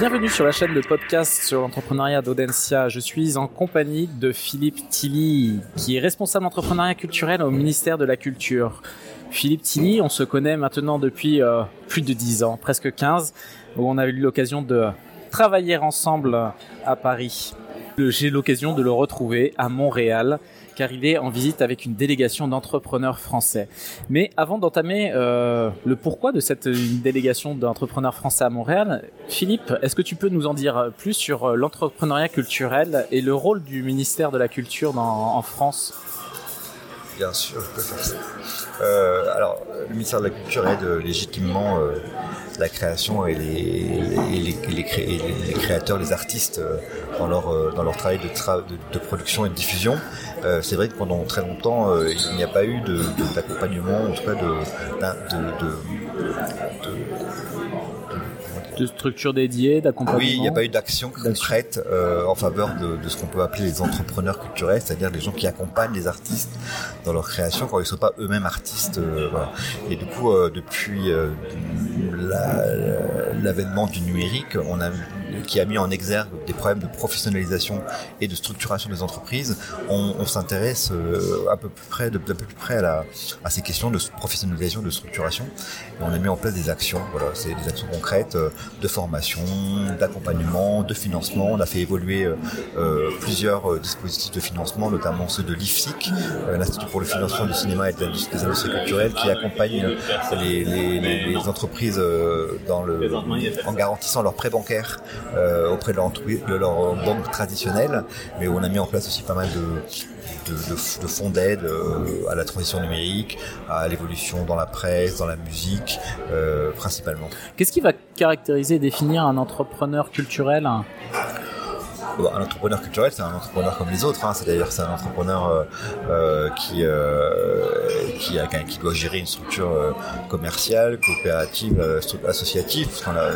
Bienvenue sur la chaîne de podcast sur l'entrepreneuriat d'Audencia. Je suis en compagnie de Philippe Tilly, qui est responsable entrepreneuriat culturel au ministère de la Culture. Philippe Tilly, on se connaît maintenant depuis euh, plus de 10 ans, presque 15, où on a eu l'occasion de travailler ensemble à Paris. J'ai l'occasion de le retrouver à Montréal est en visite avec une délégation d'entrepreneurs français. Mais avant d'entamer euh, le pourquoi de cette délégation d'entrepreneurs français à Montréal, Philippe, est-ce que tu peux nous en dire plus sur euh, l'entrepreneuriat culturel et le rôle du ministère de la Culture en France? Bien sûr, je peux faire ça. Alors, le ministère de la Culture aide légitimement euh, la création et les, créateurs, les artistes euh, dans leur, euh, dans leur travail de, production et de diffusion. C'est vrai que pendant très longtemps, il n'y a pas eu d'accompagnement, en tout cas de, de, de- De structures dédiées, d'accompagnement oui, il n'y a pas eu d'action concrète euh, en faveur de, de ce qu'on peut appeler les entrepreneurs culturels, c'est-à-dire les gens qui accompagnent les artistes dans leur création quand ils ne sont pas eux-mêmes artistes. euh, voilà. Et du coup, euh, depuis euh, la- l'avènement du numérique, on a qui a mis en exergue des problèmes de professionnalisation et de structuration des entreprises, on, on s'intéresse euh, un peu près, de, d'un peu plus près à, la, à ces questions de professionnalisation, de structuration. Et on a mis en place des actions. Voilà, c'est des actions concrètes euh, de formation, d'accompagnement, de financement. On a fait évoluer euh, euh, plusieurs euh, dispositifs de financement, notamment ceux de l'IFSIC, l'Institut pour le financement du cinéma et des industries culturelles, qui accompagne les, les- les- les entreprises euh, dans le, en garantissant leurs prêts bancaires euh, auprès de leur, de leur banque traditionnelle. Mais on a mis en place aussi pas mal de, de, de- de fonds d'aide euh, à la transition numérique, à l'évolution dans la presse, dans la musique, euh, principalement. Qu'est-ce qui va caractériser et définir un entrepreneur culturel? Un entrepreneur culturel, c'est un entrepreneur comme les autres. Hein. C'est-à-dire, c'est un entrepreneur euh, euh, qui euh, qui, doit gérer une structure commerciale, coopérative, associative.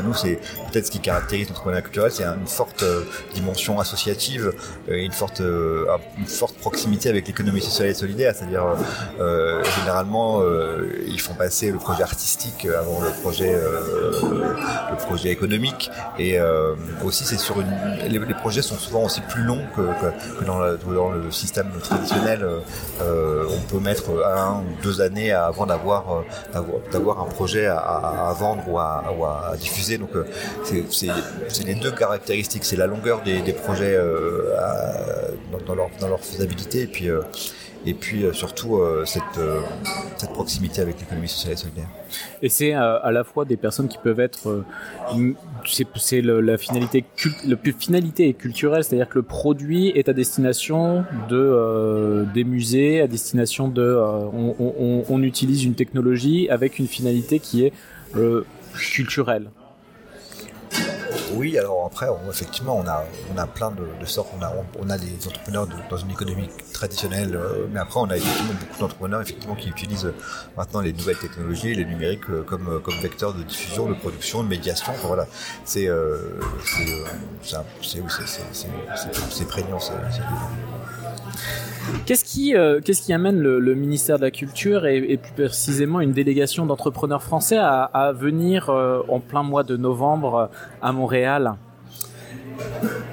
Nous, c'est peut-être ce qui caractérise l'entrepreneuriat culturel, c'est une forte dimension associative, euh, une forte une forte proximité avec l'économie sociale et solidaire. C'est-à-dire, généralement, ils font passer le projet artistique avant le projet le projet économique. Et aussi, c'est sur une les projets sont souvent aussi plus longs que, que, que dans, la- dans le système traditionnel. Euh, on peut mettre un ou deux années avant d'avoir euh, d'avoir- un projet à, à- vendre ou à, ou à diffuser. Donc, euh, c'est- les deux caractéristiques. C'est la longueur des, des projets euh, dans, dans leur, dans leur faisabilité et puis, euh, et puis euh, surtout euh, cette, euh, cette proximité avec l'économie sociale et solidaire. Et c'est à la fois des personnes qui peuvent être, c'est la finalité, la finalité est culturelle, c'est-à-dire que le produit est à destination de euh, des musées, à destination de, euh, on- on- on utilise une technologie avec une finalité qui est euh, culturelle. Oui, alors après, effectivement, on a, on a plein de, sortes. On a, on, a des entrepreneurs dans une économie traditionnelle, euh, mais après, on a effectivement beaucoup d'entrepreneurs effectivement qui utilisent euh, maintenant les nouvelles technologies, et les numériques euh, comme, comme vecteur de diffusion, de production, de médiation. Voilà, c'est, un- c'est, Qu'est-ce qui, euh, qu'est-ce qui amène le, ministère de la Culture et, plus précisément une délégation d'entrepreneurs français à, venir euh, en plein mois de novembre euh, à Montréal?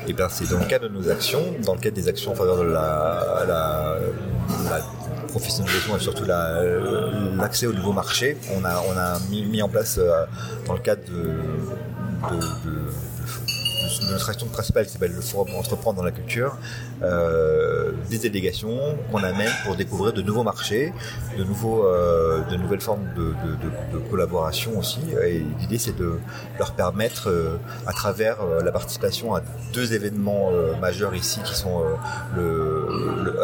Eh bien, c'est dans le cadre de nos actions, dans le cadre des actions en faveur de la, professionnalisation et surtout la- l'accès au nouveau marché. On a, mis, en place, dans le cadre de notre action principale qui s'appelle le Forum Entreprendre dans la culture, euh, des délégations qu'on amène pour découvrir de nouveaux marchés, de, nouveaux, euh, de nouvelles formes de, collaboration aussi. Et l'idée, c'est de leur permettre, euh, à travers la participation à deux événements majeurs ici, qui sont le,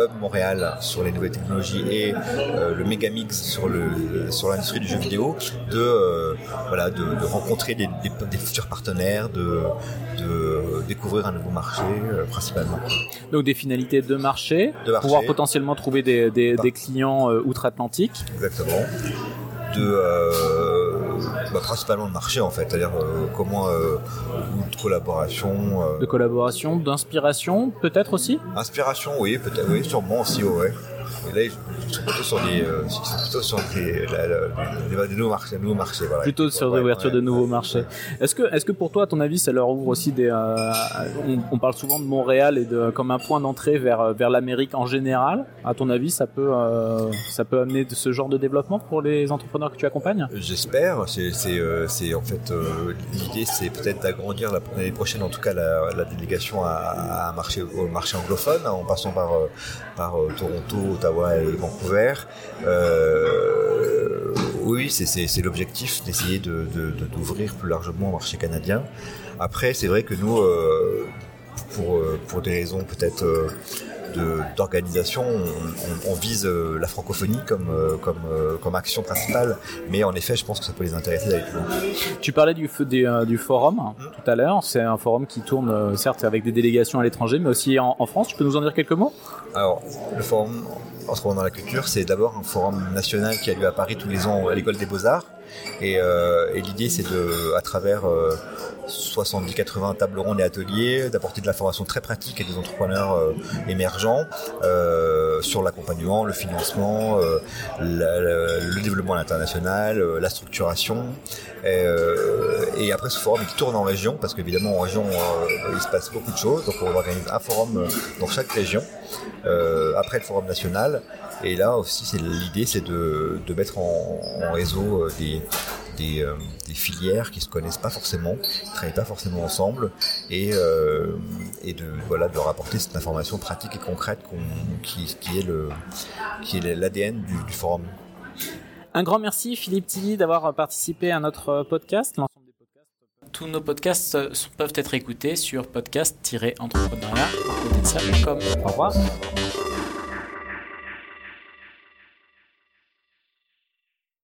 Hub Montréal sur les nouvelles technologies et le Megamix sur sur l'industrie du jeu vidéo, de voilà, de, rencontrer des, des- des futurs partenaires, de, de découvrir un nouveau marché euh, principalement. Donc des finalités de marché, De marché. pouvoir potentiellement trouver des, des, des clients euh, outre-Atlantique. Exactement. De euh, bah, principalement de marché en fait, c'est-à-dire euh, comment euh, de collaboration. de collaboration, d'inspiration peut-être aussi? Inspiration, oui, peut-être, oui, sûrement aussi, ouais. Là, ils sont plutôt sur des, ils sont plutôt sur des, des, nouveaux marchés, nouveaux marchés voilà. Plutôt sur l'ouverture de nouveaux marchés. Est-ce que, est-ce que pour toi, à ton avis, ça leur ouvre aussi des, on, on, parle souvent de Montréal et de comme un point d'entrée vers vers l'Amérique en général. À ton avis, ça peut, ça peut amener de ce genre de développement pour les entrepreneurs que tu accompagnes? J'espère. C'est, c'est, en fait l'idée, c'est peut-être d'agrandir l'année prochaine, en tout cas, la, la délégation à, à marché, au marché anglophone, hein, en passant par, euh, par euh, Toronto, Ottawa et Vancouver. Euh, oui, c'est l'objectif d'essayer de, d'ouvrir plus largement au marché canadien. Après, c'est vrai que nous, pour, pour des raisons peut-être d'organisation, on, vise euh, la francophonie comme, euh, comme, euh, comme action principale, mais en effet, je pense que ça peut les intéresser d'aller plus loin. Tu parlais du, du forum mm. tout à l'heure, c'est un forum qui tourne certes avec des délégations à l'étranger, mais aussi en, France, tu peux nous en dire quelques mots? Alors, le forum en dans la culture, c'est d'abord un forum national qui a lieu à Paris tous les ans à l'école des beaux-arts, et, et l'idée c'est de, à travers 70-80 tables rondes et ateliers, d'apporter de la formation très pratique à des entrepreneurs euh, émergents euh, sur l'accompagnement, le financement, euh, le développement international, la structuration. Et, et, après ce forum qui tourne en région, parce qu'évidemment en région il se passe beaucoup de choses, donc on organise un forum dans chaque région, après le forum national. Et là aussi, c'est l'idée, c'est de, de, mettre en, en réseau des, des, euh, des, filières qui se connaissent pas forcément, qui travaillent pas forcément ensemble, et, euh, et de voilà de rapporter cette information pratique et concrète qui, qui, est le qui est l'ADN du, du, forum. Un grand merci Philippe Tilly d'avoir participé à notre podcast. Tous nos podcasts peuvent être écoutés sur podcast-entrepreneuriat.com. Au revoir.